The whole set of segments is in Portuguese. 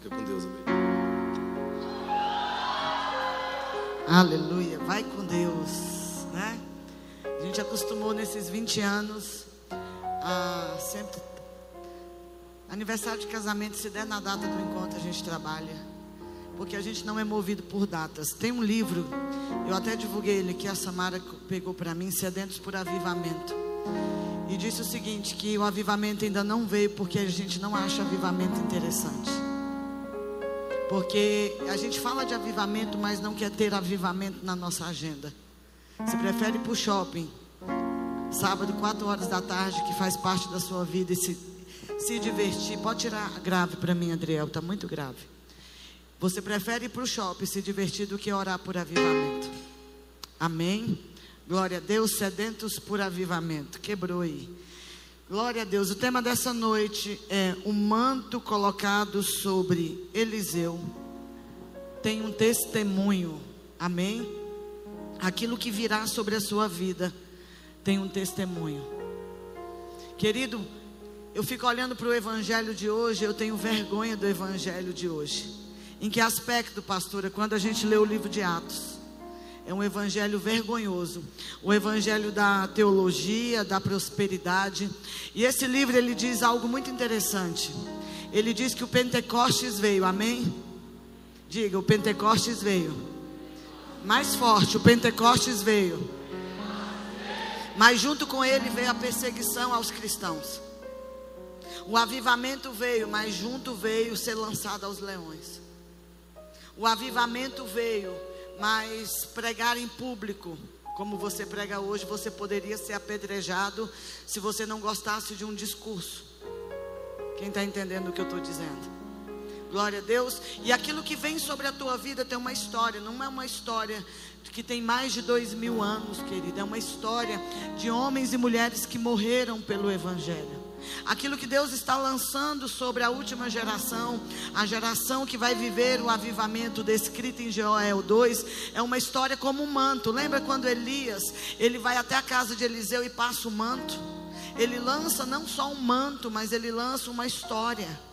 Fica com Deus, amém. Aleluia, vai com Deus, né? A gente acostumou nesses 20 anos a sempre. Aniversário de casamento, se der na data do encontro, a gente trabalha. Porque a gente não é movido por datas. Tem um livro, eu até divulguei ele, que a Samara pegou para mim, Sedentos por Avivamento. E disse o seguinte: que o avivamento ainda não veio porque a gente não acha avivamento interessante. Porque a gente fala de avivamento, mas não quer ter avivamento na nossa agenda. Você prefere ir para o shopping, sábado, 4 horas da tarde, que faz parte da sua vida, e se, se divertir. Pode tirar grave para mim, Adriel, está muito grave. Você prefere ir para o shopping se divertir do que orar por avivamento. Amém? Glória a Deus, sedentos por avivamento. Quebrou aí. Glória a Deus. O tema dessa noite é o manto colocado sobre Eliseu. Tem um testemunho. Amém? Aquilo que virá sobre a sua vida tem um testemunho. Querido, eu fico olhando para o evangelho de hoje, eu tenho vergonha do evangelho de hoje. Em que aspecto, pastora? Quando a gente lê o livro de Atos. É um evangelho vergonhoso. O evangelho da teologia, da prosperidade. E esse livro ele diz algo muito interessante. Ele diz que o Pentecostes veio, amém? Diga, o Pentecostes veio. Mais forte, o Pentecostes veio. Mas junto com ele veio a perseguição aos cristãos. O avivamento veio, mas junto veio ser lançado aos leões. O avivamento veio, mas pregar em público, como você prega hoje, você poderia ser apedrejado se você não gostasse de um discurso. Quem está entendendo o que eu estou dizendo? Glória a Deus. E aquilo que vem sobre a tua vida tem uma história, não é uma história que tem mais de dois mil anos, querida. É uma história de homens e mulheres que morreram pelo Evangelho. Aquilo que Deus está lançando sobre a última geração, a geração que vai viver o avivamento descrito em Joel 2, é uma história como um manto. Lembra quando Elias, ele vai até a casa de Eliseu e passa o manto? Ele lança não só um manto, mas ele lança uma história.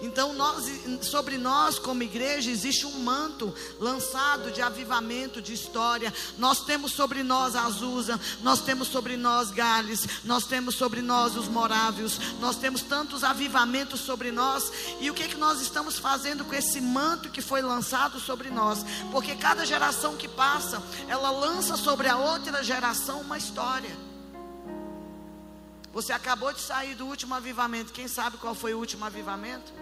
Então, nós, sobre nós, como igreja, existe um manto lançado de avivamento, de história. Nós temos sobre nós Azusa, nós temos sobre nós Gales, nós temos sobre nós os Morávios, nós temos tantos avivamentos sobre nós. E o que, é que nós estamos fazendo com esse manto que foi lançado sobre nós? Porque cada geração que passa, ela lança sobre a outra geração uma história. Você acabou de sair do último avivamento. Quem sabe qual foi o último avivamento?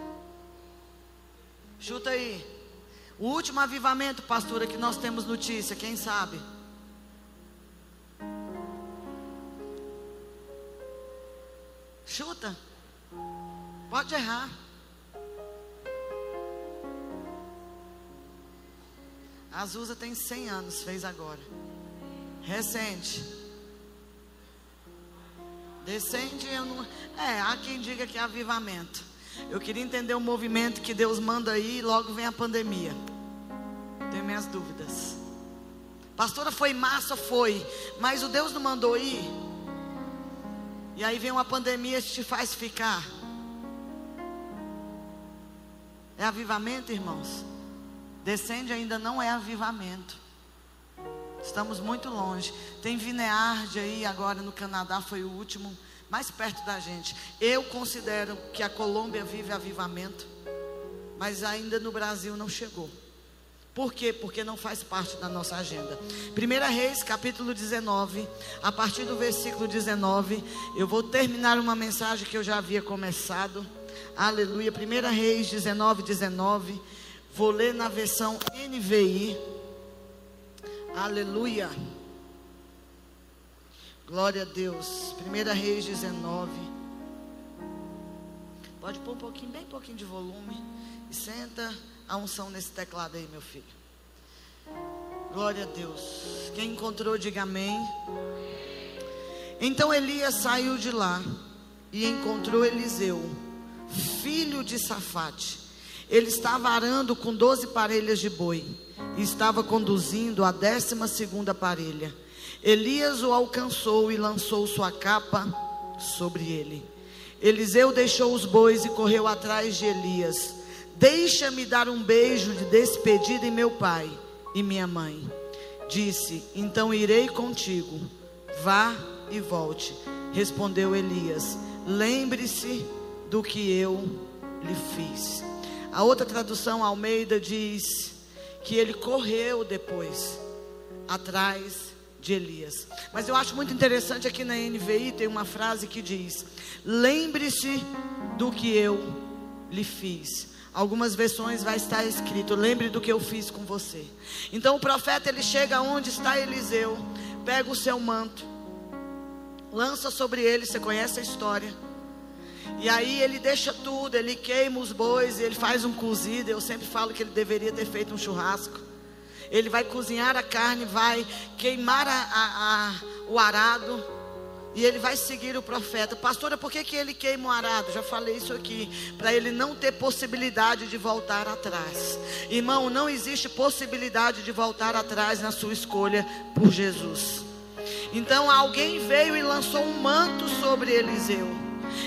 Chuta aí. O último avivamento, pastora, que nós temos notícia, quem sabe? Chuta. Pode errar. Azusa tem 100 anos, fez agora. Recente. Descende, eu não. É, há quem diga que é avivamento. Eu queria entender o movimento que Deus manda aí e logo vem a pandemia. Tenho minhas dúvidas. Pastora, foi massa? Foi. Mas o Deus não mandou ir. E aí vem uma pandemia e te faz ficar. É avivamento, irmãos? Descende ainda não é avivamento. Estamos muito longe. Tem Vineard aí agora no Canadá, foi o último mais perto da gente. Eu considero que a Colômbia vive avivamento, mas ainda no Brasil não chegou. Por quê? Porque não faz parte da nossa agenda. 1 Reis, capítulo 19, a partir do versículo 19, eu vou terminar uma mensagem que eu já havia começado. Aleluia. 1 Reis 19, 19. Vou ler na versão NVI. Aleluia. Glória a Deus. 1 Reis 19. Pode pôr um pouquinho, bem pouquinho de volume. E senta a unção nesse teclado aí, meu filho. Glória a Deus. Quem encontrou, diga amém. Então Elias saiu de lá e encontrou Eliseu, filho de Safate. Ele estava arando com doze parelhas de boi e estava conduzindo a décima segunda parelha. Elias o alcançou e lançou sua capa sobre ele. Eliseu deixou os bois e correu atrás de Elias. Deixa-me dar um beijo de despedida em meu pai e minha mãe. Disse: Então irei contigo. Vá e volte. Respondeu Elias: Lembre-se do que eu lhe fiz. A outra tradução, Almeida, diz que ele correu depois, atrás de Elias. Mas eu acho muito interessante aqui na NVI tem uma frase que diz: Lembre-se do que eu lhe fiz. Algumas versões vai estar escrito: Lembre do que eu fiz com você. Então o profeta ele chega onde está Eliseu, pega o seu manto, lança sobre ele. Você conhece a história? E aí ele deixa tudo, ele queima os bois, ele faz um cozido. Eu sempre falo que ele deveria ter feito um churrasco. Ele vai cozinhar a carne, vai queimar a, a, a, o arado. E ele vai seguir o profeta. Pastora, por que, que ele queima o arado? Já falei isso aqui. Para ele não ter possibilidade de voltar atrás. Irmão, não existe possibilidade de voltar atrás na sua escolha por Jesus. Então alguém veio e lançou um manto sobre Eliseu.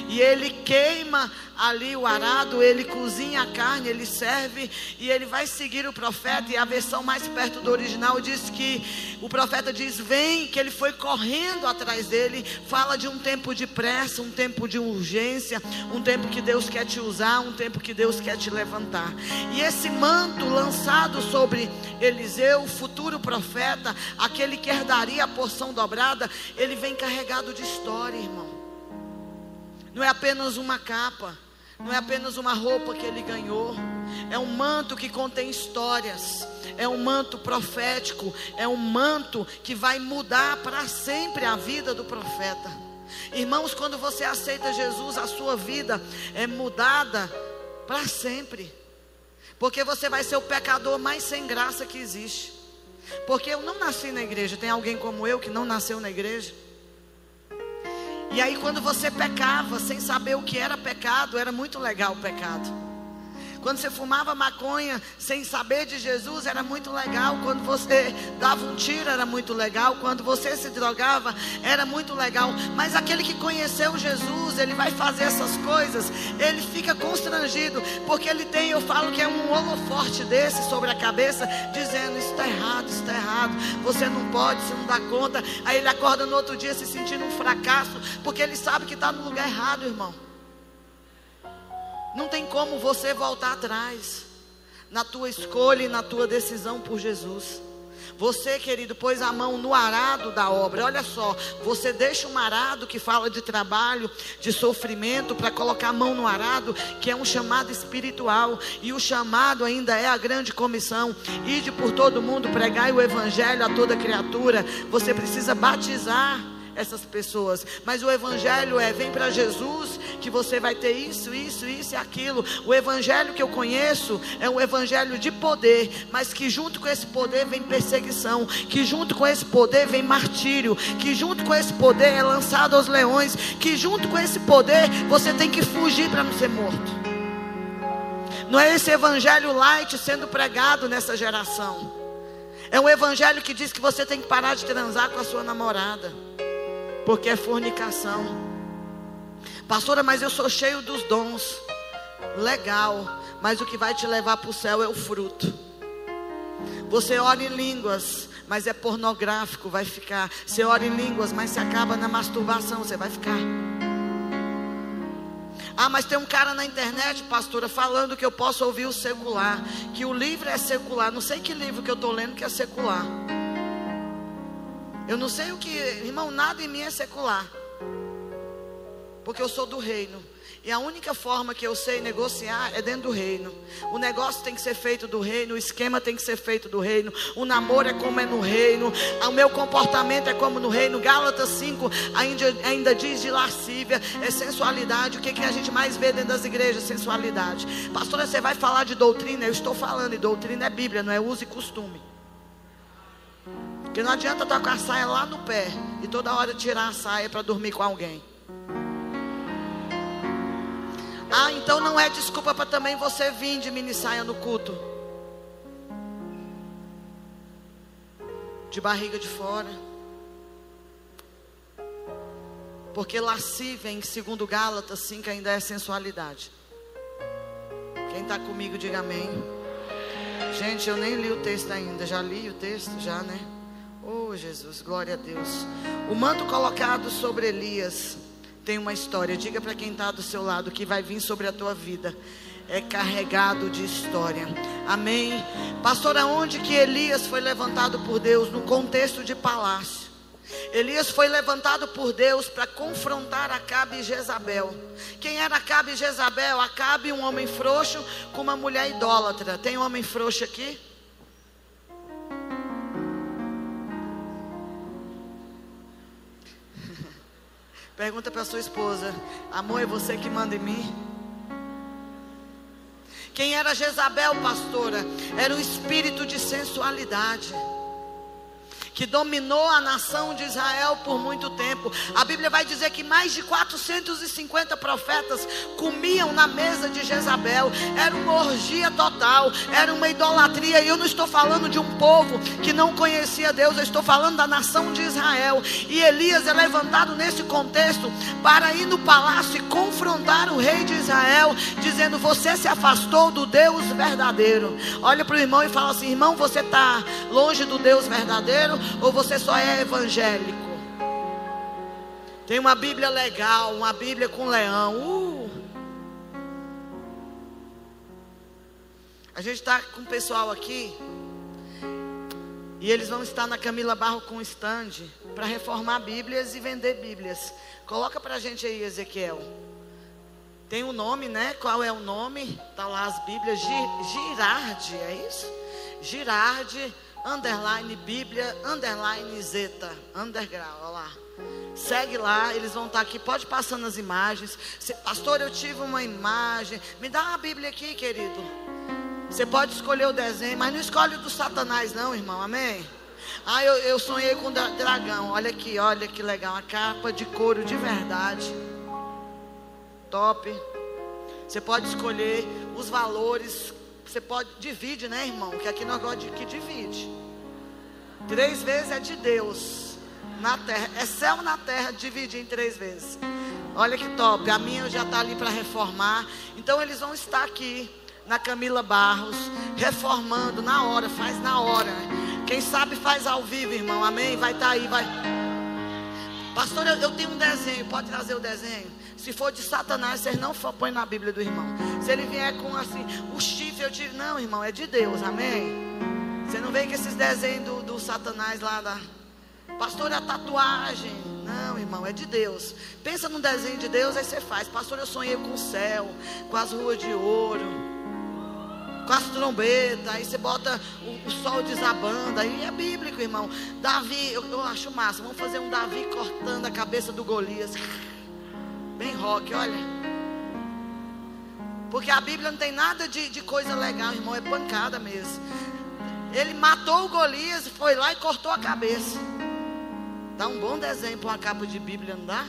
E ele queima ali o arado, ele cozinha a carne, ele serve e ele vai seguir o profeta. E a versão mais perto do original diz que o profeta diz: Vem, que ele foi correndo atrás dele. Fala de um tempo de pressa, um tempo de urgência, um tempo que Deus quer te usar, um tempo que Deus quer te levantar. E esse manto lançado sobre Eliseu, futuro profeta, aquele que herdaria a porção dobrada, ele vem carregado de história, irmão. Não é apenas uma capa, não é apenas uma roupa que ele ganhou. É um manto que contém histórias, é um manto profético, é um manto que vai mudar para sempre a vida do profeta. Irmãos, quando você aceita Jesus, a sua vida é mudada para sempre. Porque você vai ser o pecador mais sem graça que existe. Porque eu não nasci na igreja. Tem alguém como eu que não nasceu na igreja? E aí, quando você pecava sem saber o que era pecado, era muito legal o pecado. Quando você fumava maconha sem saber de Jesus, era muito legal. Quando você dava um tiro, era muito legal. Quando você se drogava, era muito legal. Mas aquele que conheceu Jesus, ele vai fazer essas coisas, ele fica constrangido, porque ele tem, eu falo que é um holoforte desse sobre a cabeça, dizendo: Isso está errado, isso está errado. Você não pode, você não dá conta. Aí ele acorda no outro dia se sentindo um fracasso, porque ele sabe que está no lugar errado, irmão. Não tem como você voltar atrás na tua escolha e na tua decisão por Jesus. Você, querido, pôs a mão no arado da obra. Olha só, você deixa um arado que fala de trabalho, de sofrimento, para colocar a mão no arado, que é um chamado espiritual. E o chamado ainda é a grande comissão: ide por todo mundo, pregai o evangelho a toda criatura. Você precisa batizar essas pessoas. Mas o Evangelho é: vem para Jesus, que você vai ter isso, isso, isso e aquilo. O Evangelho que eu conheço é um Evangelho de poder, mas que junto com esse poder vem perseguição, que junto com esse poder vem martírio, que junto com esse poder é lançado aos leões, que junto com esse poder você tem que fugir para não ser morto. Não é esse evangelho light sendo pregado nessa geração. É um evangelho que diz que você tem que parar de transar com a sua namorada porque é fornicação. Pastora, mas eu sou cheio dos dons. Legal, mas o que vai te levar para o céu é o fruto. Você ora em línguas, mas é pornográfico, vai ficar. Você ora em línguas, mas se acaba na masturbação, você vai ficar. Ah, mas tem um cara na internet, pastora, falando que eu posso ouvir o secular, que o livro é secular. Não sei que livro que eu estou lendo que é secular. Eu não sei o que, irmão, nada em mim é secular. Porque eu sou do reino. E a única forma que eu sei negociar é dentro do reino. O negócio tem que ser feito do reino, o esquema tem que ser feito do reino. O namoro é como é no reino, o meu comportamento é como no reino. Gálatas 5 ainda, ainda diz de lascívia, é sensualidade. O que, que a gente mais vê dentro das igrejas? Sensualidade. Pastora, você vai falar de doutrina? Eu estou falando, e doutrina é Bíblia, não é uso e costume. Porque não adianta estar com a saia lá no pé e toda hora tirar a saia para dormir com alguém. Ah, então não é desculpa para também você vir de mini saia no culto. De barriga de fora. Porque lascívia em segundo Gálatas 5 ainda é sensualidade. Quem está comigo, diga amém. Gente, eu nem li o texto ainda. Já li o texto? Já, né? Oh, Jesus, glória a Deus. O manto colocado sobre Elias tem uma história. Diga para quem está do seu lado que vai vir sobre a tua vida. É carregado de história. Amém. Pastor, aonde que Elias foi levantado por Deus? No contexto de palácio. Elias foi levantado por Deus para confrontar Acabe e Jezabel. Quem era Acabe e Jezabel? Acabe, um homem frouxo com uma mulher idólatra. Tem um homem frouxo aqui? Pergunta para sua esposa: Amor, é você que manda em mim? Quem era Jezabel, pastora? Era o espírito de sensualidade que dominou a nação de Israel por muito tempo. A Bíblia vai dizer que mais de 450 profetas comiam na mesa de Jezabel. Era uma orgia total, era uma idolatria. E eu não estou falando de um povo que não conhecia Deus, eu estou falando da nação de Israel. E Elias é levantado nesse contexto para ir no palácio e confrontar o rei de Israel, dizendo: Você se afastou do Deus verdadeiro. Olha para o irmão e fala assim: Irmão, você está longe do Deus verdadeiro? Ou você só é evangélico? Tem uma Bíblia legal, uma Bíblia com leão. Uh. A gente está com o pessoal aqui. E eles vão estar na Camila Barro com stand para reformar Bíblias e vender Bíblias. Coloca para a gente aí, Ezequiel. Tem o um nome, né? Qual é o nome? Tá lá as Bíblias. Girardi, é isso? Girardi underline Bíblia, underline Zeta, underground, olha lá. Segue lá, eles vão estar aqui. Pode passando as imagens. Pastor, eu tive uma imagem. Me dá uma Bíblia aqui, querido. Você pode escolher o desenho, mas não escolhe o do Satanás, não, irmão. Amém? Ah, eu, eu sonhei com dragão. Olha aqui, olha que legal. Uma capa de couro de verdade. Top. Você pode escolher os valores você pode, divide, né, irmão? Que aqui nós gostamos de que divide. Três vezes é de Deus na terra. É céu na terra, divide em três vezes. Olha que top. A minha já está ali para reformar. Então eles vão estar aqui na Camila Barros, reformando na hora, faz na hora. Quem sabe faz ao vivo, irmão. Amém? Vai estar tá aí, vai. Pastor, eu, eu tenho um desenho. Pode trazer o desenho? Se for de Satanás, vocês não põem na Bíblia do irmão. Se ele vier com assim, o eu digo, não, irmão, é de Deus, amém? Você não vem com esses desenhos do, do Satanás lá da. Pastor, é a tatuagem. Não, irmão, é de Deus. Pensa num desenho de Deus, aí você faz. Pastor, eu sonhei com o céu, com as ruas de ouro, com as trombetas. Aí você bota o, o sol desabando. Aí é bíblico, irmão. Davi, eu, eu acho massa. Vamos fazer um Davi cortando a cabeça do Golias. Bem rock, olha. Porque a Bíblia não tem nada de, de coisa legal, irmão. É pancada mesmo. Ele matou o Golias, foi lá e cortou a cabeça. Dá um bom desenho para uma capa de Bíblia, não dá?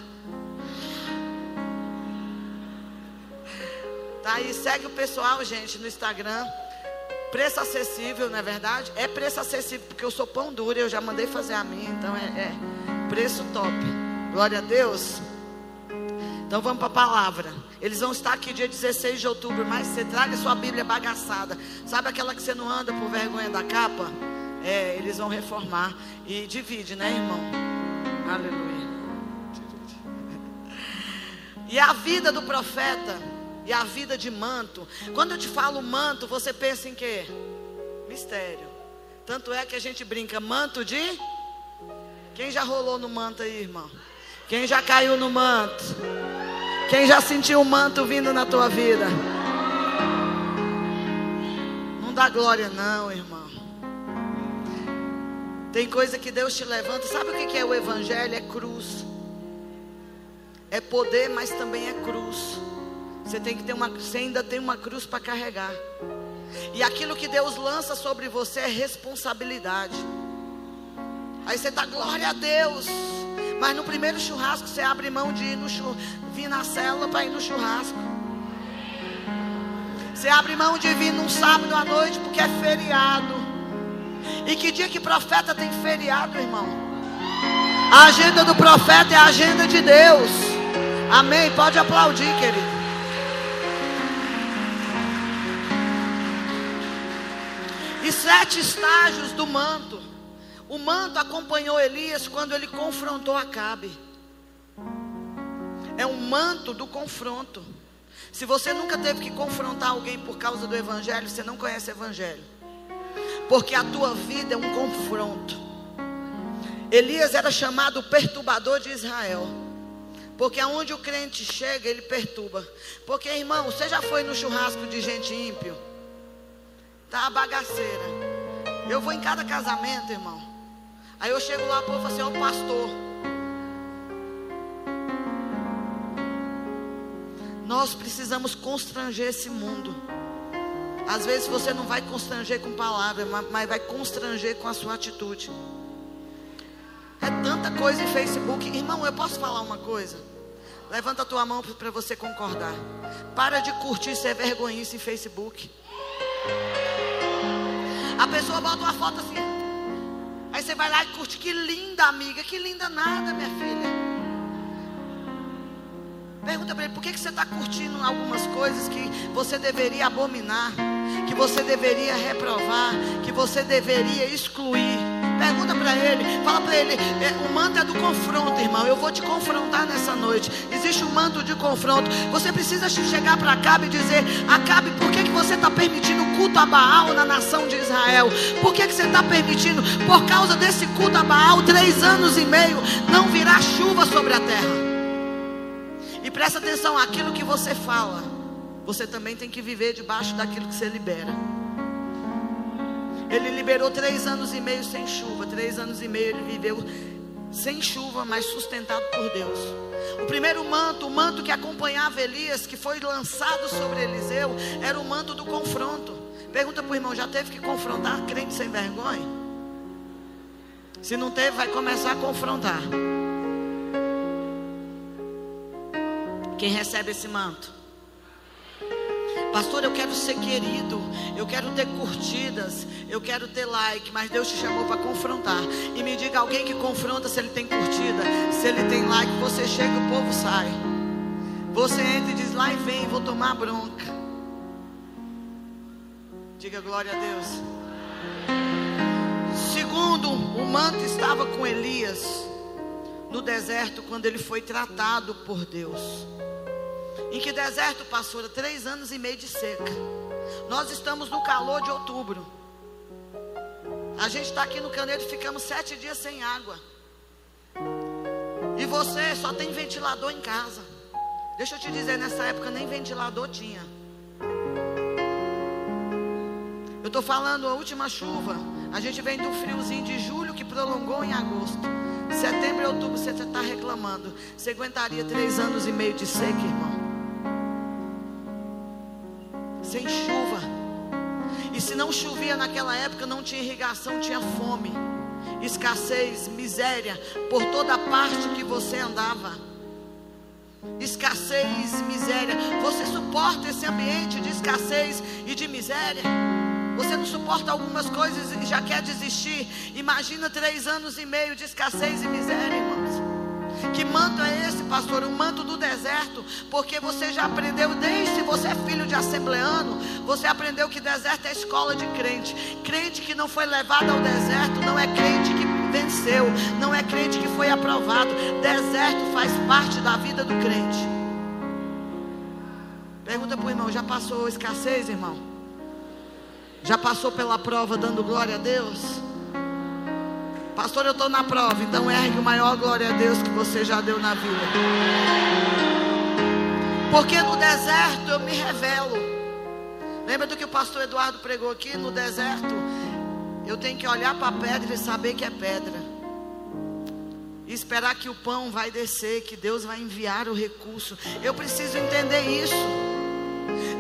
Tá aí, segue o pessoal, gente, no Instagram. Preço acessível, não é verdade? É preço acessível, porque eu sou pão duro, eu já mandei fazer a minha, então é, é preço top. Glória a Deus. Então vamos para a palavra. Eles vão estar aqui dia 16 de outubro, mas você traga sua Bíblia bagaçada. Sabe aquela que você não anda por vergonha da capa? É, eles vão reformar. E divide, né, irmão? Aleluia. E a vida do profeta e a vida de manto. Quando eu te falo manto, você pensa em quê? Mistério. Tanto é que a gente brinca manto de Quem já rolou no manto aí, irmão? Quem já caiu no manto? Quem já sentiu o manto vindo na tua vida? Não dá glória, não, irmão. Tem coisa que Deus te levanta. Sabe o que é o Evangelho? É cruz. É poder, mas também é cruz. Você tem que ter uma, você ainda tem uma cruz para carregar. E aquilo que Deus lança sobre você é responsabilidade. Aí você está, glória a Deus. Mas no primeiro churrasco você abre mão de ir no vir na célula para ir no churrasco. Você abre mão de vir num sábado à noite porque é feriado. E que dia que profeta tem feriado, irmão? A agenda do profeta é a agenda de Deus. Amém. Pode aplaudir, querido. E sete estágios do manto. O manto acompanhou Elias quando ele confrontou Acabe. É um manto do confronto. Se você nunca teve que confrontar alguém por causa do evangelho, você não conhece o evangelho. Porque a tua vida é um confronto. Elias era chamado perturbador de Israel. Porque aonde o crente chega, ele perturba. Porque, irmão, você já foi no churrasco de gente ímpio? Tá a bagaceira. Eu vou em cada casamento, irmão. Aí eu chego lá, o povo fala assim, ó oh, pastor. Nós precisamos constranger esse mundo. Às vezes você não vai constranger com palavras, mas vai constranger com a sua atitude. É tanta coisa em Facebook. Irmão, eu posso falar uma coisa? Levanta a tua mão para você concordar. Para de curtir ser vergonhice em Facebook. A pessoa bota uma foto assim. Aí você vai lá e curte. Que linda, amiga. Que linda nada, minha filha. Pergunta para ele, por que, que você está curtindo algumas coisas que você deveria abominar, que você deveria reprovar, que você deveria excluir? Pergunta para ele, fala para ele, é, o manto é do confronto, irmão. Eu vou te confrontar nessa noite. Existe um manto de confronto. Você precisa chegar para Acabe e dizer: Acabe, por que, que você está permitindo culto a Baal na nação de Israel? Por que, que você está permitindo? Por causa desse culto a Baal, três anos e meio, não virá chuva sobre a terra. E presta atenção, aquilo que você fala, você também tem que viver debaixo daquilo que você libera. Ele liberou três anos e meio sem chuva. Três anos e meio ele viveu sem chuva, mas sustentado por Deus. O primeiro manto, o manto que acompanhava Elias, que foi lançado sobre Eliseu, era o manto do confronto. Pergunta para o irmão: já teve que confrontar crente sem vergonha? Se não teve, vai começar a confrontar. Quem recebe esse manto? Pastor, eu quero ser querido, eu quero ter curtidas, eu quero ter like, mas Deus te chamou para confrontar. E me diga alguém que confronta se ele tem curtida, se ele tem like, você chega, o povo sai. Você entra e diz: lá e vem, vou tomar bronca. Diga glória a Deus. Segundo, o manto estava com Elias no deserto quando ele foi tratado por Deus. Em que deserto passou? Três anos e meio de seca. Nós estamos no calor de outubro. A gente está aqui no Caneiro e ficamos sete dias sem água. E você só tem ventilador em casa. Deixa eu te dizer, nessa época nem ventilador tinha. Eu estou falando a última chuva. A gente vem do friozinho de julho que prolongou em agosto. Setembro e outubro você está reclamando. Você aguentaria três anos e meio de seca, irmão? Sem chuva. E se não chovia naquela época, não tinha irrigação, tinha fome, escassez, miséria por toda parte que você andava. Escassez, miséria. Você suporta esse ambiente de escassez e de miséria? Você não suporta algumas coisas e já quer desistir? Imagina três anos e meio de escassez e miséria. Que manto é esse, pastor? O manto do deserto. Porque você já aprendeu, desde você é filho de assembleano, você aprendeu que deserto é escola de crente. Crente que não foi levado ao deserto não é crente que venceu, não é crente que foi aprovado. Deserto faz parte da vida do crente. Pergunta para o irmão: já passou escassez, irmão? Já passou pela prova dando glória a Deus? Pastor, eu estou na prova, então ergue o maior glória a Deus que você já deu na vida. Porque no deserto eu me revelo. Lembra do que o pastor Eduardo pregou aqui? No deserto, eu tenho que olhar para a pedra e saber que é pedra. E esperar que o pão vai descer, que Deus vai enviar o recurso. Eu preciso entender isso.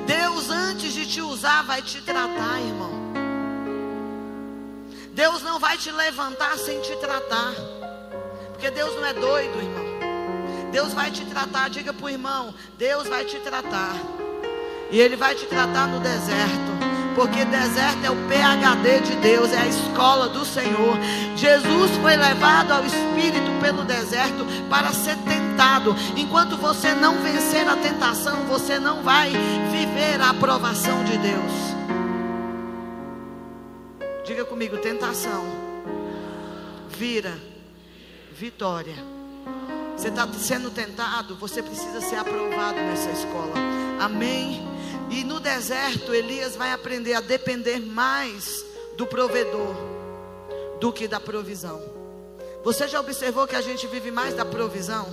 Deus, antes de te usar, vai te tratar, irmão. Deus não vai te levantar sem te tratar. Porque Deus não é doido, irmão. Deus vai te tratar. Diga para o irmão: Deus vai te tratar. E Ele vai te tratar no deserto. Porque deserto é o PHD de Deus, é a escola do Senhor. Jesus foi levado ao Espírito pelo deserto para ser tentado. Enquanto você não vencer a tentação, você não vai viver a aprovação de Deus. Diga comigo: tentação vira vitória. Você está sendo tentado, você precisa ser aprovado nessa escola. Amém? E no deserto, Elias vai aprender a depender mais do provedor do que da provisão. Você já observou que a gente vive mais da provisão?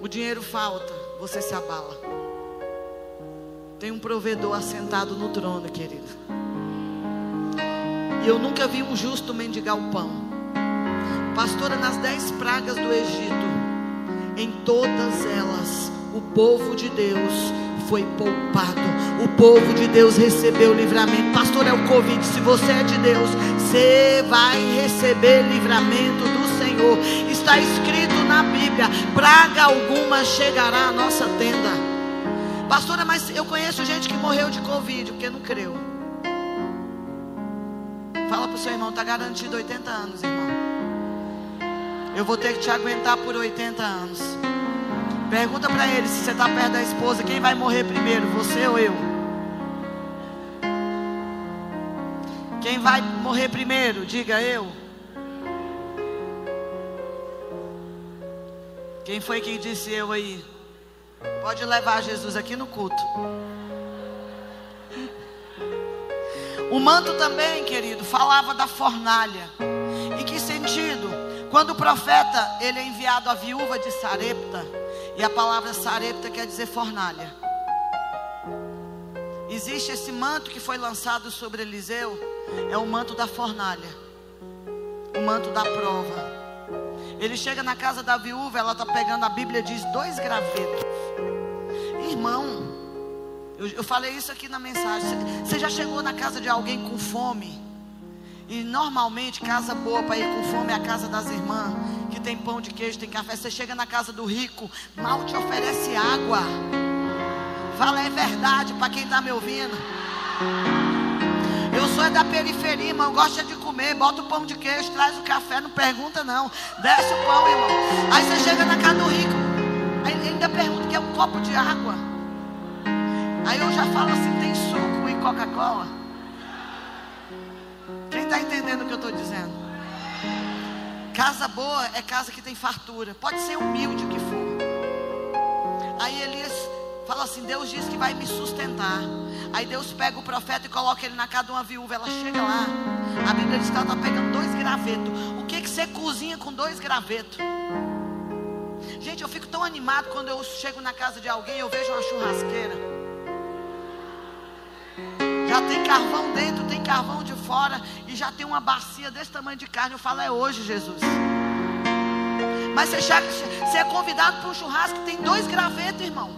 O dinheiro falta, você se abala. Tem um provedor assentado no trono, querido. E eu nunca vi um justo mendigar o pão. Pastora, nas dez pragas do Egito, em todas elas, o povo de Deus foi poupado. O povo de Deus recebeu livramento. Pastor, é o Covid. Se você é de Deus, você vai receber livramento do Senhor. Está escrito na Bíblia: praga alguma chegará à nossa tenda. Pastora, mas eu conheço gente que morreu de Covid porque não creu. Fala para o seu irmão, está garantido 80 anos, irmão. Eu vou ter que te aguentar por 80 anos. Pergunta para ele se você está perto da esposa, quem vai morrer primeiro, você ou eu? Quem vai morrer primeiro? Diga eu. Quem foi que disse eu aí? Pode levar Jesus aqui no culto. O manto também, querido, falava da fornalha. Em que sentido? Quando o profeta ele é enviado à viúva de Sarepta, e a palavra sarepta quer dizer fornalha. Existe esse manto que foi lançado sobre Eliseu, é o manto da fornalha, o manto da prova. Ele chega na casa da viúva, ela está pegando a Bíblia, diz dois gravetos. Irmão, eu, eu falei isso aqui na mensagem. Você já chegou na casa de alguém com fome? E normalmente, casa boa para ir com fome é a casa das irmãs, que tem pão de queijo, tem café. Você chega na casa do rico, mal te oferece água. Fala, é verdade para quem está me ouvindo. Eu sou da periferia, irmão, gosta de comer, bota o pão de queijo, traz o café, não pergunta não. Desce o pão, irmão. Aí você chega na casa do rico, ainda pergunta que é um copo de água. Aí eu já falo assim, tem suco e Coca-Cola? Quem está entendendo o que eu estou dizendo? Casa boa é casa que tem fartura. Pode ser humilde o que for. Aí Elias fala assim: Deus diz que vai me sustentar. Aí Deus pega o profeta e coloca ele na casa de uma viúva. Ela chega lá. A Bíblia diz que ela está pegando dois gravetos. O que, que você cozinha com dois gravetos? Gente, eu fico tão animado quando eu chego na casa de alguém e eu vejo uma churrasqueira. Já tem carvão dentro, tem carvão de fora. E já tem uma bacia desse tamanho de carne. Eu falo, é hoje, Jesus. Mas você, você é convidado para um churrasco que tem dois gravetos, irmão.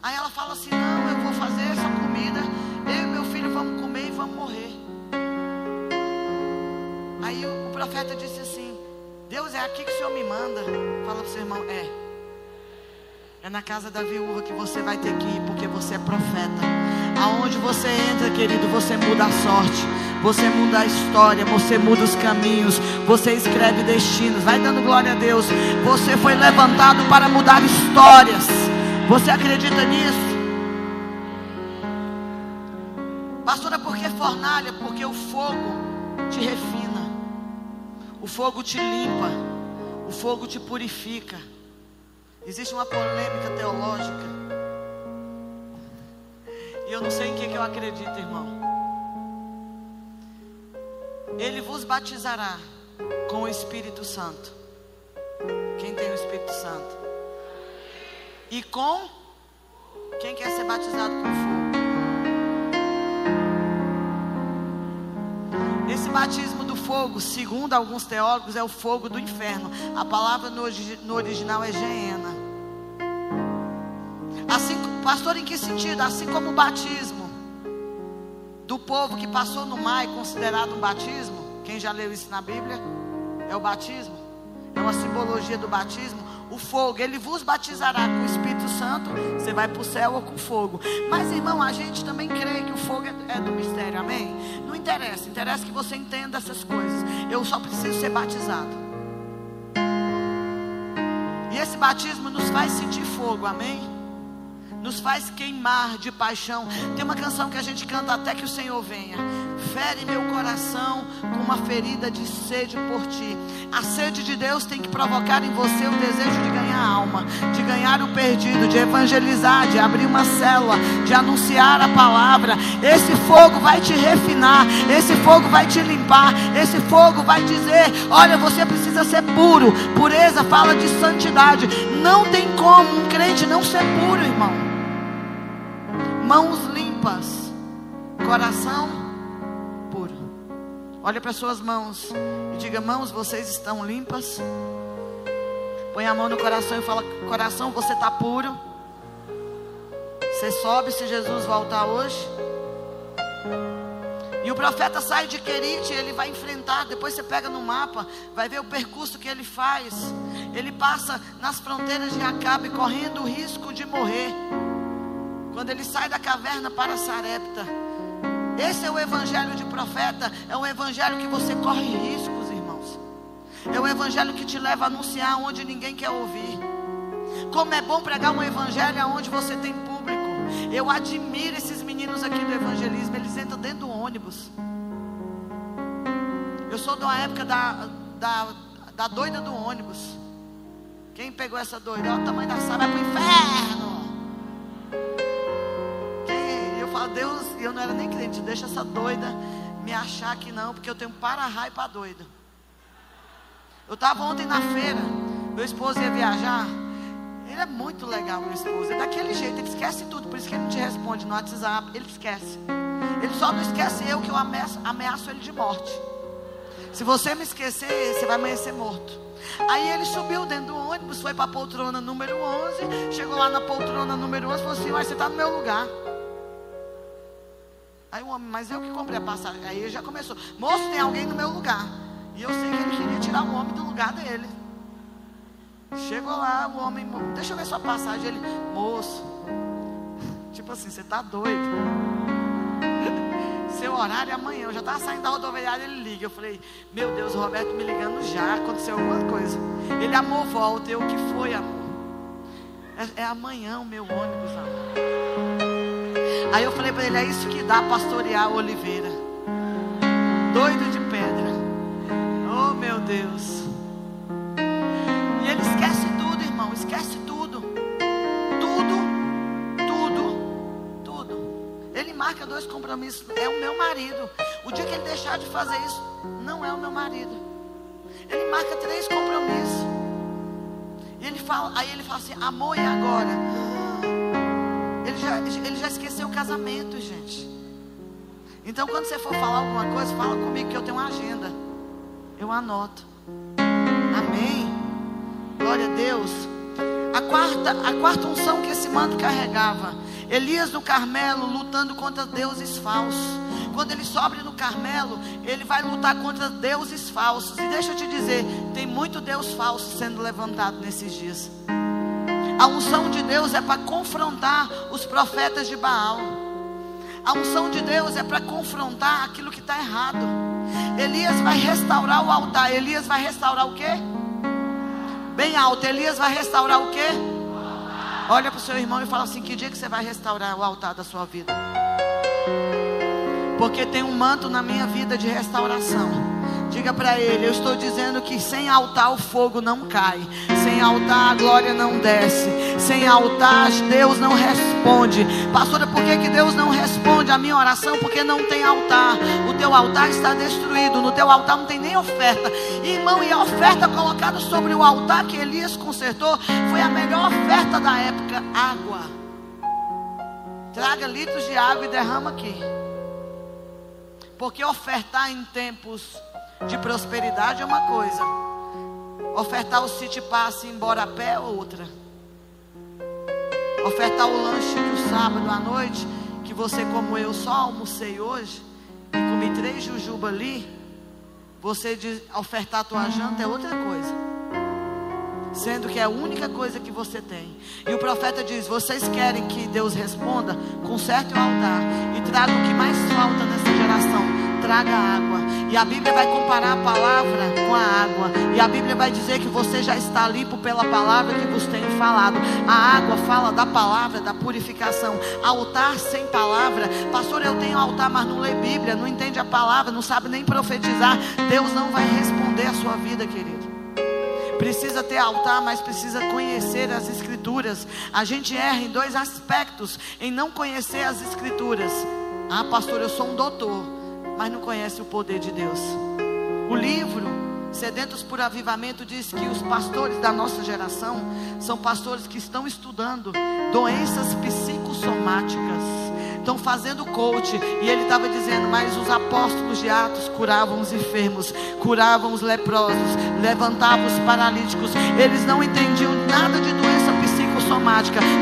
Aí ela fala assim: Não, eu vou fazer essa comida. Eu e meu filho vamos comer e vamos morrer. Aí o, o profeta disse assim: Deus é aqui que o Senhor me manda. Fala para o seu irmão: É. É na casa da viúva que você vai ter que ir, porque você é profeta. Aonde você entra, querido, você muda a sorte. Você muda a história, você muda os caminhos, você escreve destinos. Vai dando glória a Deus. Você foi levantado para mudar histórias. Você acredita nisso? Pastora, por que fornalha? Porque o fogo te refina, o fogo te limpa, o fogo te purifica. Existe uma polêmica teológica. E eu não sei em que, que eu acredito, irmão. Ele vos batizará com o Espírito Santo. Quem tem o Espírito Santo? E com quem quer ser batizado com fogo? Esse batismo do fogo, segundo alguns teólogos, é o fogo do inferno. A palavra no, no original é geena. Assim, pastor, em que sentido? Assim como o batismo do povo que passou no mar é considerado um batismo. Quem já leu isso na Bíblia? É o batismo. É uma simbologia do batismo. O fogo, ele vos batizará com o Espírito Santo. Você vai para o céu ou com fogo. Mas, irmão, a gente também crê que o fogo é, é do mistério, amém? Não interessa, interessa que você entenda essas coisas. Eu só preciso ser batizado. E esse batismo nos faz sentir fogo, amém? Nos faz queimar de paixão. Tem uma canção que a gente canta até que o Senhor venha. Fere meu coração com uma ferida de sede por ti. A sede de Deus tem que provocar em você o desejo de ganhar alma, de ganhar o perdido, de evangelizar, de abrir uma célula, de anunciar a palavra. Esse fogo vai te refinar, esse fogo vai te limpar, esse fogo vai dizer: olha, você precisa ser puro. Pureza fala de santidade. Não tem como um crente não ser puro, irmão mãos limpas, coração puro. Olha para suas mãos e diga: Mãos, vocês estão limpas? Põe a mão no coração e fala: Coração, você está puro? Você sobe se Jesus voltar hoje? E o profeta sai de Querite, ele vai enfrentar. Depois você pega no mapa, vai ver o percurso que ele faz. Ele passa nas fronteiras de Acabe, correndo o risco de morrer. Quando ele sai da caverna para Sarepta. Esse é o evangelho de profeta. É um evangelho que você corre riscos, irmãos. É um evangelho que te leva a anunciar onde ninguém quer ouvir. Como é bom pregar um evangelho onde você tem público. Eu admiro esses meninos aqui do evangelismo. Eles entram dentro do ônibus. Eu sou de uma época da, da, da doida do ônibus. Quem pegou essa doida? Olha o tamanho da sala, vai para o inferno Deus, eu não era nem crente, deixa essa doida me achar que não, porque eu tenho para-raio para doida. Eu estava ontem na feira, meu esposo ia viajar. Ele é muito legal, meu esposo. É daquele jeito, ele esquece tudo, por isso que ele não te responde no WhatsApp. Ele esquece. Ele só não esquece eu que eu ameaço, ameaço ele de morte. Se você me esquecer, você vai amanhecer morto. Aí ele subiu dentro do ônibus, foi para a poltrona número 11. Chegou lá na poltrona número 11 e falou assim: Mas você está no meu lugar. Aí o homem, mas eu que comprei a passagem. Aí ele já começou. Moço, tem alguém no meu lugar. E eu sei que ele queria tirar o homem do lugar dele. Chegou lá, o homem, deixa eu ver sua passagem. Ele, moço, tipo assim, você tá doido. Seu horário é amanhã. Eu já estava saindo da rodoviária, ele liga. Eu falei, meu Deus, o Roberto me ligando já, aconteceu alguma coisa. Ele amou, volta. Eu, o que foi, amor? É, é amanhã o meu ônibus, amor. Aí eu falei para ele: é isso que dá pastorear oliveira. Doido de pedra. Oh meu Deus. E ele esquece tudo, irmão. Esquece tudo. Tudo. Tudo. Tudo. Ele marca dois compromissos. É o meu marido. O dia que ele deixar de fazer isso, não é o meu marido. Ele marca três compromissos. E ele fala, aí ele fala assim: amor e agora? Já, ele já esqueceu o casamento, gente. Então, quando você for falar alguma coisa, fala comigo que eu tenho uma agenda. Eu anoto. Amém. Glória a Deus. A quarta, a quarta unção que esse manto carregava. Elias no Carmelo lutando contra deuses falsos. Quando ele sobe no Carmelo, ele vai lutar contra deuses falsos. E deixa eu te dizer, tem muito Deus falso sendo levantado nesses dias. A unção de Deus é para confrontar os profetas de Baal. A unção de Deus é para confrontar aquilo que está errado. Elias vai restaurar o altar. Elias vai restaurar o quê? Bem alto. Elias vai restaurar o quê? Olha para o seu irmão e fala assim: que dia que você vai restaurar o altar da sua vida? Porque tem um manto na minha vida de restauração. Diga para ele: Eu estou dizendo que sem altar o fogo não cai, sem altar a glória não desce, sem altar Deus não responde. Pastora, por que, que Deus não responde a minha oração? Porque não tem altar. O teu altar está destruído, no teu altar não tem nem oferta. Irmão, e a oferta colocada sobre o altar que Elias consertou foi a melhor oferta da época: água. Traga litros de água e derrama aqui. Porque ofertar em tempos de prosperidade é uma coisa. Ofertar o city passe embora a pé é outra. Ofertar o lanche do sábado à noite, que você como eu só almocei hoje e comi três jujuba ali, você de ofertar a tua janta é outra coisa. Sendo que é a única coisa que você tem. E o profeta diz: Vocês querem que Deus responda? Conserte o altar e traga o que mais falta nessa geração traga água. E a Bíblia vai comparar a palavra com a água. E a Bíblia vai dizer que você já está limpo pela palavra que vos tenho falado. A água fala da palavra, da purificação. Altar sem palavra. Pastor, eu tenho altar, mas não lê Bíblia, não entende a palavra, não sabe nem profetizar. Deus não vai responder a sua vida, querido. Precisa ter altar, mas precisa conhecer as Escrituras. A gente erra em dois aspectos: em não conhecer as Escrituras. Ah, pastor, eu sou um doutor, mas não conhece o poder de Deus. O livro Sedentos por Avivamento diz que os pastores da nossa geração são pastores que estão estudando doenças psicossomáticas estão fazendo coach. E ele estava dizendo: Mas os apóstolos de Atos curavam os enfermos, curavam os leprosos, levantavam os paralíticos. Eles não entendiam nada de doença psicossomática,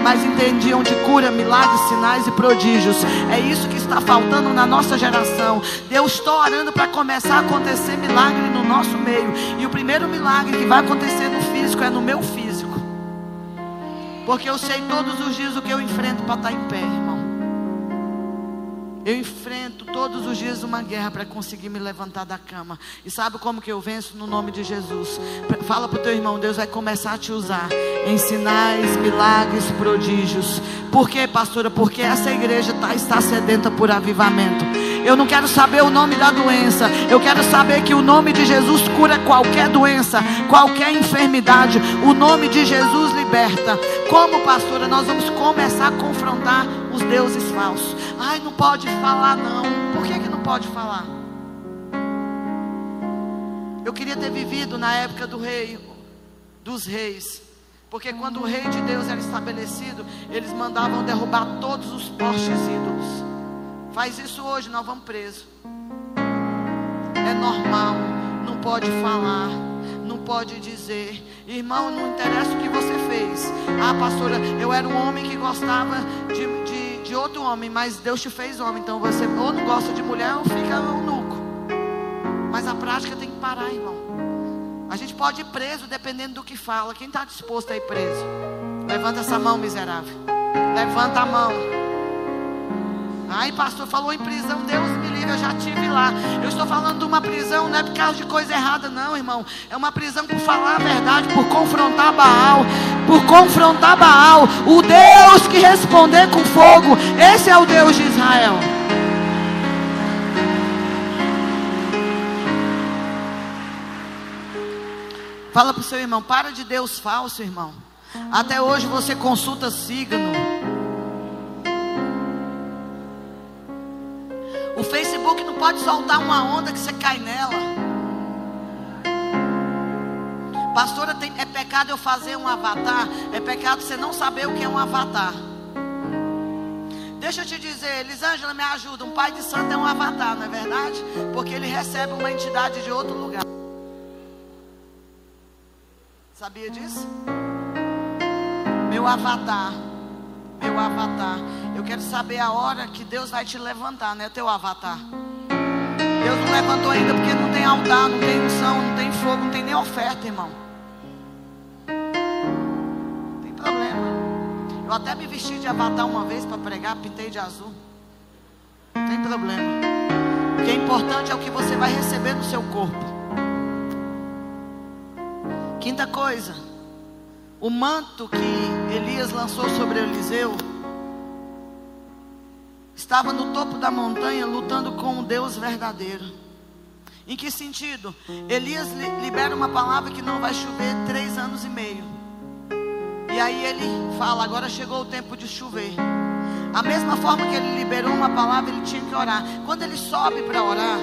mas entendiam de cura, milagres, sinais e prodígios. É isso que está faltando na nossa geração. Deus está orando para começar a acontecer milagre no nosso meio. E o primeiro milagre que vai acontecer no físico é no meu físico. Porque eu sei todos os dias o que eu enfrento para estar em pé. Eu enfrento todos os dias uma guerra para conseguir me levantar da cama. E sabe como que eu venço? No nome de Jesus. Fala para o teu irmão, Deus vai começar a te usar em sinais, milagres, prodígios. Por quê, pastora? Porque essa igreja tá, está sedenta por avivamento. Eu não quero saber o nome da doença. Eu quero saber que o nome de Jesus cura qualquer doença, qualquer enfermidade. O nome de Jesus liberta. Como pastora, nós vamos começar a confrontar os deuses falsos. Ai, não pode falar não. Por que, que não pode falar? Eu queria ter vivido na época do rei, dos reis. Porque quando o rei de Deus era estabelecido, eles mandavam derrubar todos os postes ídolos. Faz isso hoje, nós vamos preso. É normal, não pode falar, não pode dizer. Irmão, não interessa o que você fez. Ah, pastora, eu era um homem que gostava de, de, de outro homem, mas Deus te fez homem. Então você ou não gosta de mulher ou fica eunuco. Mas a prática tem que parar, irmão. A gente pode ir preso dependendo do que fala. Quem está disposto a ir preso? Levanta essa mão, miserável. Levanta a mão. Ai, pastor, falou em prisão, Deus me livre, eu já tive lá. Eu estou falando de uma prisão, não é por causa de coisa errada, não, irmão. É uma prisão por falar a verdade, por confrontar Baal, por confrontar Baal. O Deus que responder com fogo, esse é o Deus de Israel. Fala para o seu irmão, para de Deus falso, irmão. Até hoje você consulta signo. Pode soltar uma onda que você cai nela. Pastora, tem, é pecado eu fazer um avatar? É pecado você não saber o que é um avatar. Deixa eu te dizer, Elisângela, me ajuda. Um pai de santo é um avatar, não é verdade? Porque ele recebe uma entidade de outro lugar. Sabia disso? Meu avatar meu avatar. Eu quero saber a hora que Deus vai te levantar, né? Teu avatar. Deus não levantou ainda porque não tem altar, não tem unção, não tem fogo, não tem nem oferta, irmão. Não tem problema. Eu até me vesti de avatar uma vez para pregar, pintei de azul. Não tem problema. O que é importante é o que você vai receber no seu corpo. Quinta coisa. O manto que Elias lançou sobre Eliseu estava no topo da montanha lutando com o Deus verdadeiro. Em que sentido? Elias libera uma palavra que não vai chover três anos e meio. E aí ele fala: agora chegou o tempo de chover. A mesma forma que ele liberou uma palavra, ele tinha que orar. Quando ele sobe para orar,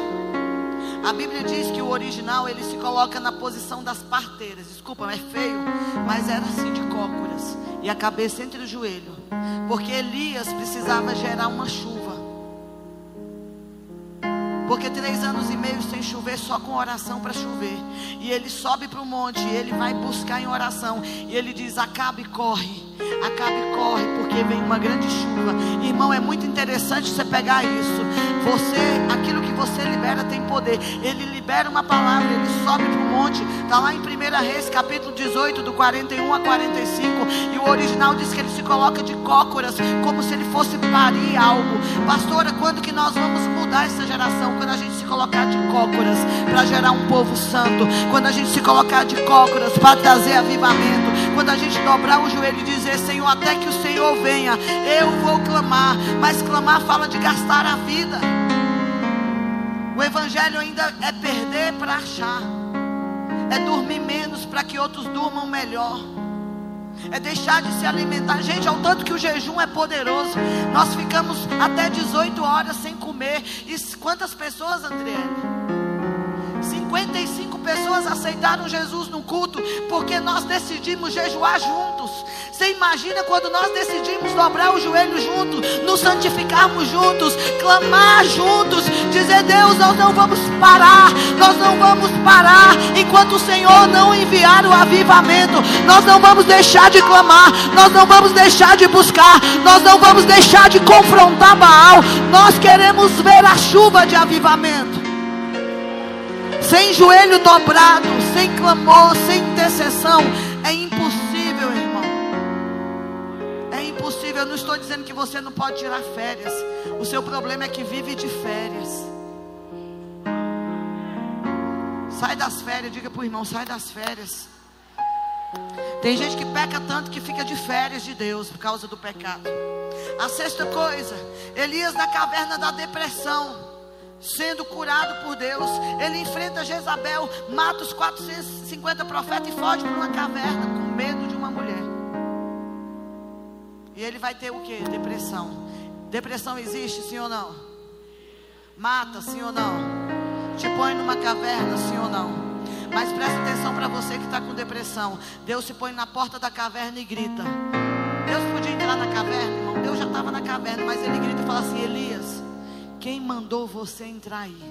a Bíblia diz que o original ele se coloca na posição das parteiras. Desculpa, é feio, mas era assim de cócoras e a cabeça entre o joelho, porque Elias precisava gerar uma chuva. Porque três anos e meio sem chover, só com oração para chover. E ele sobe para o monte, ele vai buscar em oração. E ele diz: Acabe e corre, acabe e corre, porque vem uma grande chuva. Irmão, é muito interessante você pegar isso. Você, aquilo que você libera tem poder. Ele libera uma palavra, ele sobe para o monte. Está lá em 1 Reis, capítulo 18, do 41 a 45. E o original diz que ele se coloca de cócoras, como se ele fosse parir algo. Pastora, quando que nós vamos mudar essa geração? Quando a gente se colocar de cócoras para gerar um povo santo. Quando a gente se colocar de cócoras para trazer avivamento. Quando a gente dobrar o joelho e dizer, Senhor, até que o Senhor venha, eu vou clamar. Mas clamar fala de gastar a vida. O evangelho ainda é perder para achar. É dormir menos para que outros durmam melhor. É deixar de se alimentar. Gente, ao tanto que o jejum é poderoso. Nós ficamos até 18 horas sem comer. E quantas pessoas, André? 55 pessoas aceitaram Jesus no culto porque nós decidimos jejuar juntos. Você imagina quando nós decidimos dobrar o joelho juntos, nos santificarmos juntos, clamar juntos, dizer: Deus, nós não vamos parar, nós não vamos parar enquanto o Senhor não enviar o avivamento. Nós não vamos deixar de clamar, nós não vamos deixar de buscar, nós não vamos deixar de confrontar Baal. Nós queremos ver a chuva de avivamento sem joelho dobrado, sem clamor, sem intercessão, é impossível, irmão. É impossível. Eu não estou dizendo que você não pode tirar férias. O seu problema é que vive de férias. Sai das férias, diga para o irmão: sai das férias. Tem gente que peca tanto que fica de férias de Deus por causa do pecado. A sexta coisa, Elias na caverna da depressão sendo curado por Deus. Ele enfrenta Jezabel, mata os 450 profetas e foge para uma caverna com medo de uma mulher. E ele vai ter o que? Depressão. Depressão existe, sim ou não? Mata, sim ou não? Te põe numa caverna, sim ou não? Mas presta atenção para você que está com depressão. Deus se põe na porta da caverna e grita. Deus podia entrar na caverna, irmão. Deus já estava na caverna, mas ele grita e fala assim: Elias, quem mandou você entrar aí?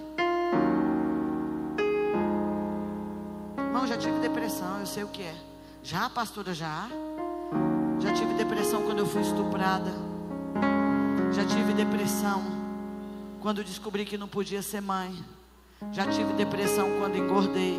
Irmão, já tive depressão, eu sei o que é. Já, pastora, já? Já tive depressão quando eu fui estuprada. Já tive depressão quando descobri que não podia ser mãe. Já tive depressão quando engordei.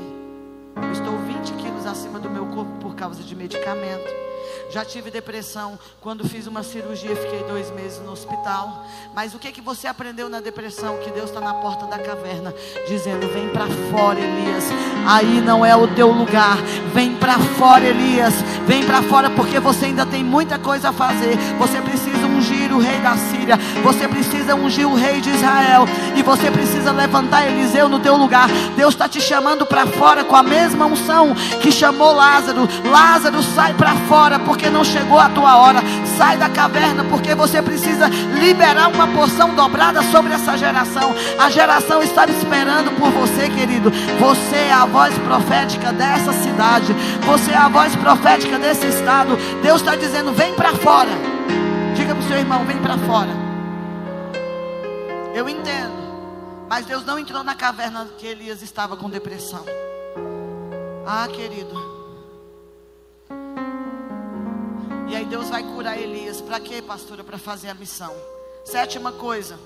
Eu estou 20 quilos acima do meu corpo por causa de medicamento. Já tive depressão quando fiz uma cirurgia, fiquei dois meses no hospital. Mas o que que você aprendeu na depressão? Que Deus está na porta da caverna, dizendo: Vem para fora, Elias. Aí não é o teu lugar. Vem para fora, Elias. Vem para fora, porque você ainda tem muita coisa a fazer. Você precisa ungir o rei da Síria. Você precisa ungir o rei de Israel. E você precisa levantar Eliseu no teu lugar. Deus está te chamando para fora com a mesma unção que chamou Lázaro. Lázaro, sai para fora porque não chegou a tua hora. Sai da caverna, porque você precisa liberar uma porção dobrada sobre essa geração. A geração está esperando por você, querido. Você é a voz profética dessa cidade. Você é a voz profética desse estado. Deus está dizendo: vem para fora. Diga para o seu irmão: vem para fora. Eu entendo. Mas Deus não entrou na caverna que Elias estava com depressão. Ah, querido. E aí Deus vai curar Elias. Para quê, pastora? Para fazer a missão. Sétima coisa.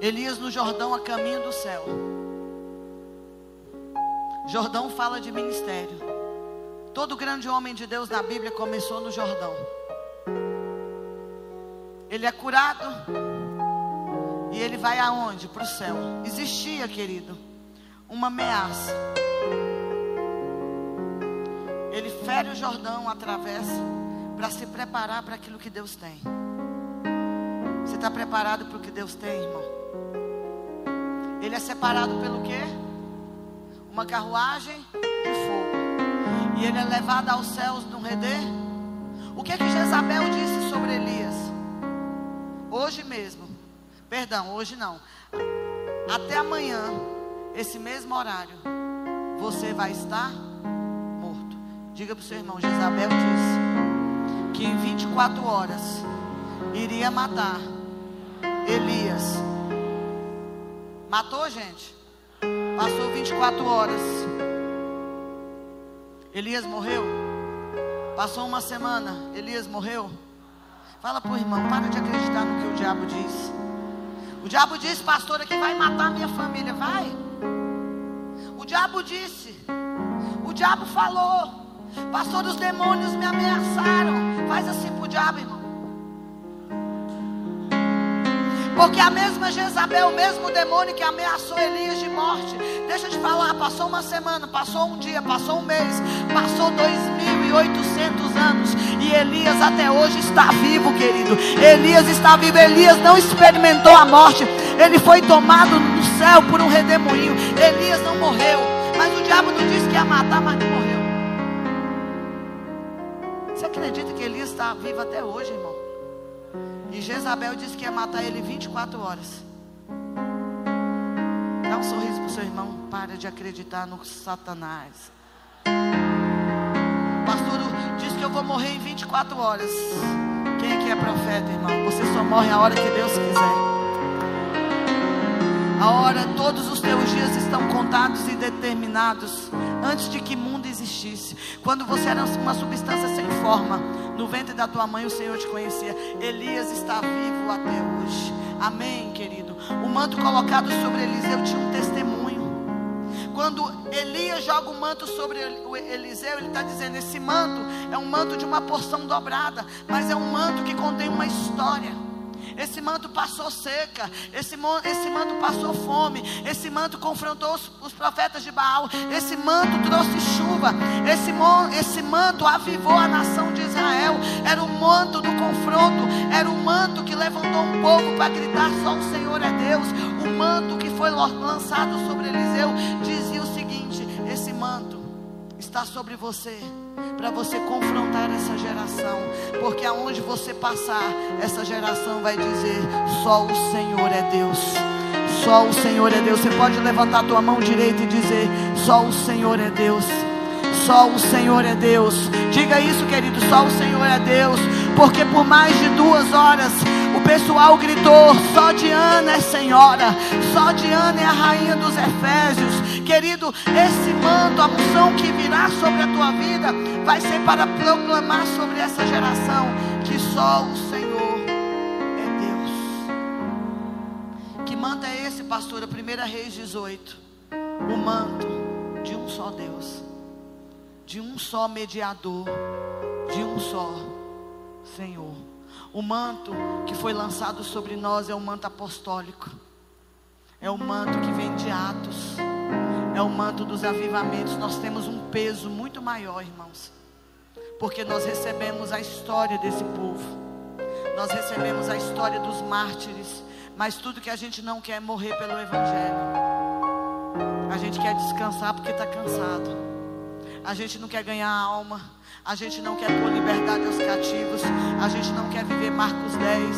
Elias no Jordão a caminho do céu. Jordão fala de ministério. Todo grande homem de Deus na Bíblia começou no Jordão. Ele é curado. E ele vai aonde? Para o céu. Existia, querido, uma ameaça. Ele fere o Jordão, atravessa para se preparar para aquilo que Deus tem. Você está preparado para o que Deus tem, irmão? Ele é separado pelo quê? Uma carruagem de fogo. E ele é levado aos céus num redê. O que é que Jezabel disse sobre Elias? Hoje mesmo. Perdão, hoje não. Até amanhã, esse mesmo horário, você vai estar morto. Diga para o seu irmão, Jezabel disse que em 24 horas iria matar Elias. Matou, gente? Passou 24 horas. Elias morreu? Passou uma semana. Elias morreu? Fala para o irmão, para de acreditar no que o diabo diz. O diabo disse, pastora, que vai matar minha família. Vai. O diabo disse. O diabo falou. Pastor, os demônios me ameaçaram. Faz assim pro diabo, irmão. Porque a mesma Jezabel, o mesmo demônio que ameaçou Elias de morte. Deixa eu te falar, passou uma semana, passou um dia, passou um mês, passou 2.800 anos. E Elias até hoje está vivo, querido. Elias está vivo. Elias não experimentou a morte. Ele foi tomado no céu por um redemoinho. Elias não morreu. Mas o diabo não disse que ia matar, mas não morreu. Você acredita que Elias está vivo até hoje, irmão? E Jezabel disse que ia matar ele 24 horas. Dá um sorriso para o seu irmão. Para de acreditar no Satanás. Pastor disse que eu vou morrer em 24 horas. Quem é que é profeta, irmão? Você só morre a hora que Deus quiser. A hora, todos os teus dias estão contados e determinados antes de que mundo existisse. Quando você era uma substância sem forma, no ventre da tua mãe o Senhor te conhecia. Elias está vivo até hoje. Amém, querido. O manto colocado sobre Eliseu tinha um testemunho. Quando Elias joga o manto sobre Eliseu, ele está dizendo: esse manto é um manto de uma porção dobrada, mas é um manto que contém uma história. Esse manto passou seca. Esse, esse manto passou fome. Esse manto confrontou os, os, profetas de Baal. Esse manto trouxe chuva. Esse, esse manto avivou a nação de Israel. Era o manto do confronto. Era o manto que levantou um povo para gritar: só o Senhor é Deus. O manto que foi lançado sobre Eliseu esse manto está sobre você para você confrontar essa geração, porque aonde você passar, essa geração vai dizer: só o Senhor é Deus. Só o Senhor é Deus. Você pode levantar a tua mão direita e dizer: só o Senhor é Deus. Só o Senhor é Deus. Diga isso, querido. Só o Senhor é Deus. Porque por mais de duas horas o pessoal gritou: só Diana é senhora, só Diana é a rainha dos Efésios. Querido, esse manto, a unção que virá sobre a tua vida, vai ser para proclamar sobre essa geração que só o Senhor é Deus. Que manto é esse, pastora? 1 Reis 18. O manto de um só Deus, de um só mediador, de um só Senhor. O manto que foi lançado sobre nós é o manto apostólico. É o manto que vem de Atos. É o manto dos avivamentos. Nós temos um peso muito maior, irmãos. Porque nós recebemos a história desse povo. Nós recebemos a história dos mártires. Mas tudo que a gente não quer é morrer pelo Evangelho. A gente quer descansar porque está cansado. A gente não quer ganhar alma. A gente não quer pôr liberdade aos cativos. A gente não quer viver Marcos 10,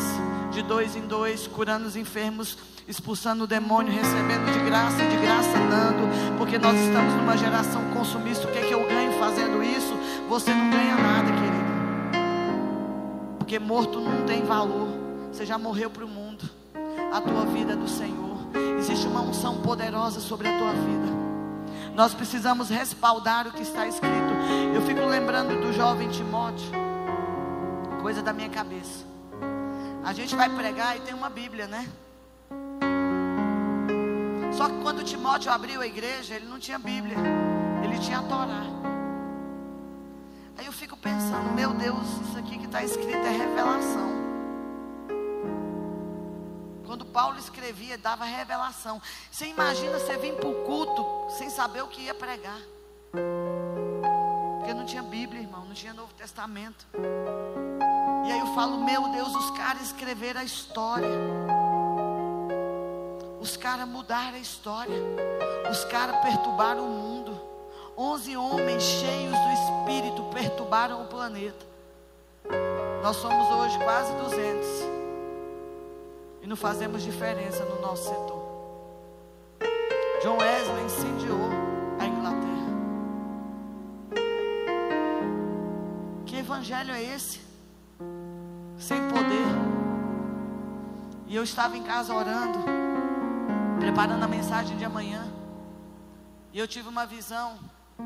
de dois em dois, curando os enfermos, expulsando o demônio, recebendo de graça de graça dando. Porque nós estamos numa geração consumista. O que é que eu ganho fazendo isso? Você não ganha nada, querido. Porque morto não tem valor. Você já morreu para o mundo. A tua vida é do Senhor. Existe uma unção poderosa sobre a tua vida. Nós precisamos respaldar o que está escrito. Eu fico lembrando do jovem Timóteo, coisa da minha cabeça. A gente vai pregar e tem uma Bíblia, né? Só que quando Timóteo abriu a igreja, ele não tinha Bíblia, ele tinha a Torá. Aí eu fico pensando, meu Deus, isso aqui que está escrito é revelação. Quando Paulo escrevia, dava revelação. Você imagina você vir para o culto sem saber o que ia pregar. Porque não tinha Bíblia, irmão, não tinha Novo Testamento. E aí eu falo, meu Deus, os caras escreveram a história. Os caras mudaram a história. Os caras perturbaram o mundo. Onze homens cheios do Espírito perturbaram o planeta. Nós somos hoje quase 200 e não fazemos diferença no nosso setor. John Wesley incendiou a Inglaterra. Que evangelho é esse? Sem poder. E eu estava em casa orando, preparando a mensagem de amanhã. E eu tive uma visão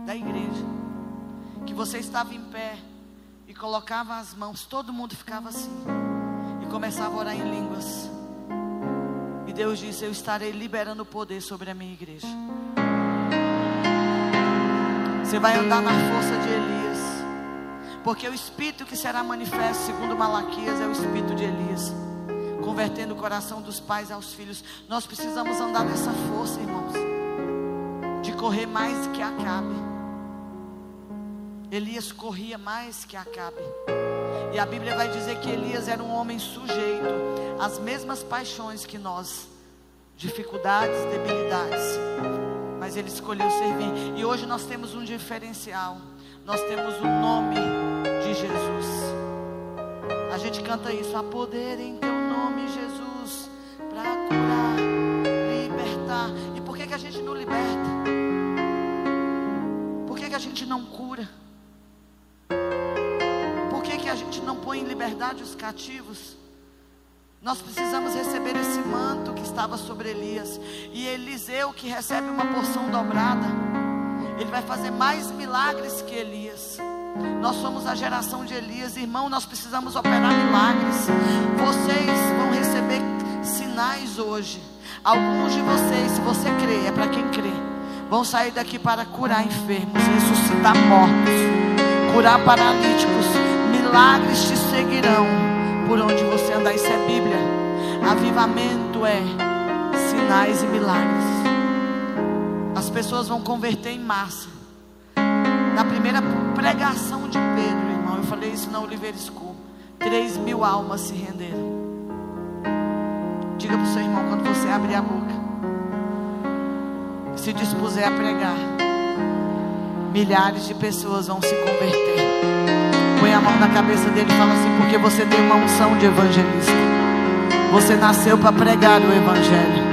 da igreja. Que você estava em pé e colocava as mãos, todo mundo ficava assim. E começava a orar em línguas E Deus disse: Eu estarei liberando poder sobre a minha igreja. Você vai andar na força de Elias. Porque o espírito que será manifesto, segundo Malaquias, é o espírito de Elias convertendo o coração dos pais aos filhos. Nós precisamos andar nessa força, irmãos, de correr mais que Acabe. Elias corria mais que Acabe. E a Bíblia vai dizer que Elias era um homem sujeito às mesmas paixões que nós, dificuldades, debilidades. Mas ele escolheu servir. E hoje nós temos um diferencial. Nós temos o nome de Jesus. A gente canta isso, há poder em teu nome, Jesus, para curar, libertar. E por que, que a gente não liberta? Por que, que a gente não cura? Por que, que a gente não põe em liberdade os cativos? Nós precisamos receber esse manto que estava sobre Elias. E Eliseu, que recebe uma porção dobrada, ele vai fazer mais milagres que Elias. Nós somos a geração de Elias, irmão. Nós precisamos operar milagres. Vocês vão receber sinais hoje. Alguns de vocês, se você crê, é para quem crê, vão sair daqui para curar enfermos, ressuscitar mortos, curar paralíticos. Milagres te seguirão por onde você andar. Isso é Bíblia. Avivamento é sinais e milagres. As pessoas vão converter em massa. Na primeira pregação de Pedro, irmão, eu falei isso na Oliveira School. Três mil almas se renderam. Diga para o seu irmão quando você abrir a boca. Se dispuser a pregar, milhares de pessoas vão se converter. Põe a mão na cabeça dele e fala assim: porque você tem uma unção de evangelista. Você nasceu para pregar o evangelho.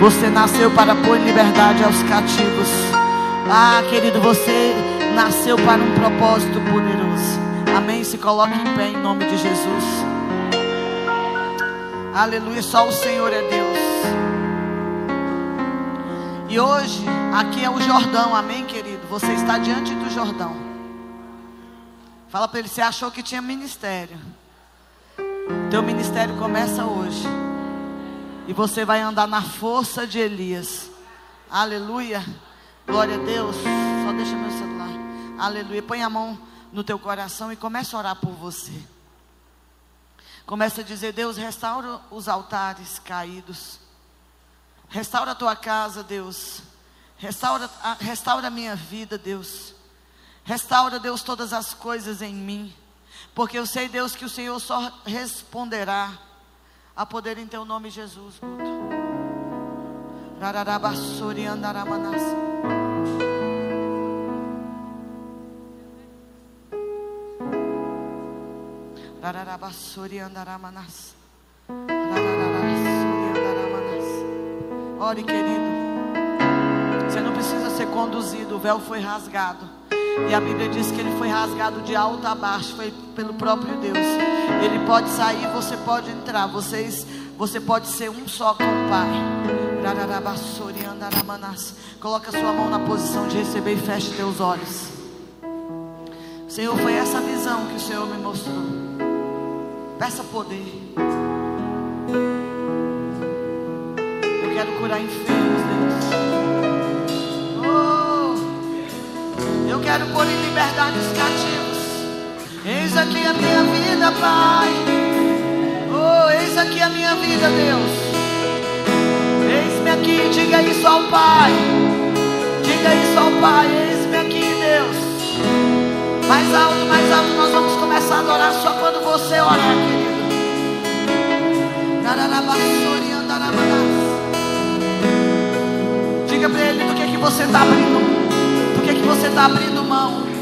Você nasceu para pôr liberdade aos cativos. Ah, querido, você nasceu para um propósito poderoso. Amém. Se coloque em pé em nome de Jesus. Aleluia. Só o Senhor é Deus. E hoje, aqui é o Jordão. Amém, querido. Você está diante do Jordão. Fala para ele: você achou que tinha ministério? Teu ministério começa hoje. E você vai andar na força de Elias. Aleluia. Glória a Deus. Só deixa meu celular. Aleluia. Põe a mão no teu coração e começa a orar por você. Começa a dizer: Deus, restaura os altares caídos. Restaura a tua casa, Deus. Restaura, restaura a minha vida, Deus. Restaura, Deus, todas as coisas em mim. Porque eu sei, Deus, que o Senhor só responderá a poder em teu nome, Jesus. Andaramanas. Ore, querido. Você não precisa ser conduzido, o véu foi rasgado. E a Bíblia diz que ele foi rasgado de alto a baixo, foi pelo próprio Deus. Ele pode sair, você pode entrar. Vocês, você pode ser um só com o Pai. Coloca sua mão na posição de receber e feche teus olhos. Senhor, foi essa visão que o Senhor me mostrou. Peça poder. Eu quero curar enfermos, Deus. Oh, eu quero pôr em liberdade os cativos. Eis aqui a minha vida, Pai. Oh, eis aqui a minha vida, Deus. Eis-me aqui, diga isso ao Pai. Diga isso ao Pai. Eis-me aqui, Deus. Mais alto, mais alto, nós vamos a adorar só quando você orar, querido. Diga para ele do que, que você está abrindo. Do que, que você está abrindo mão.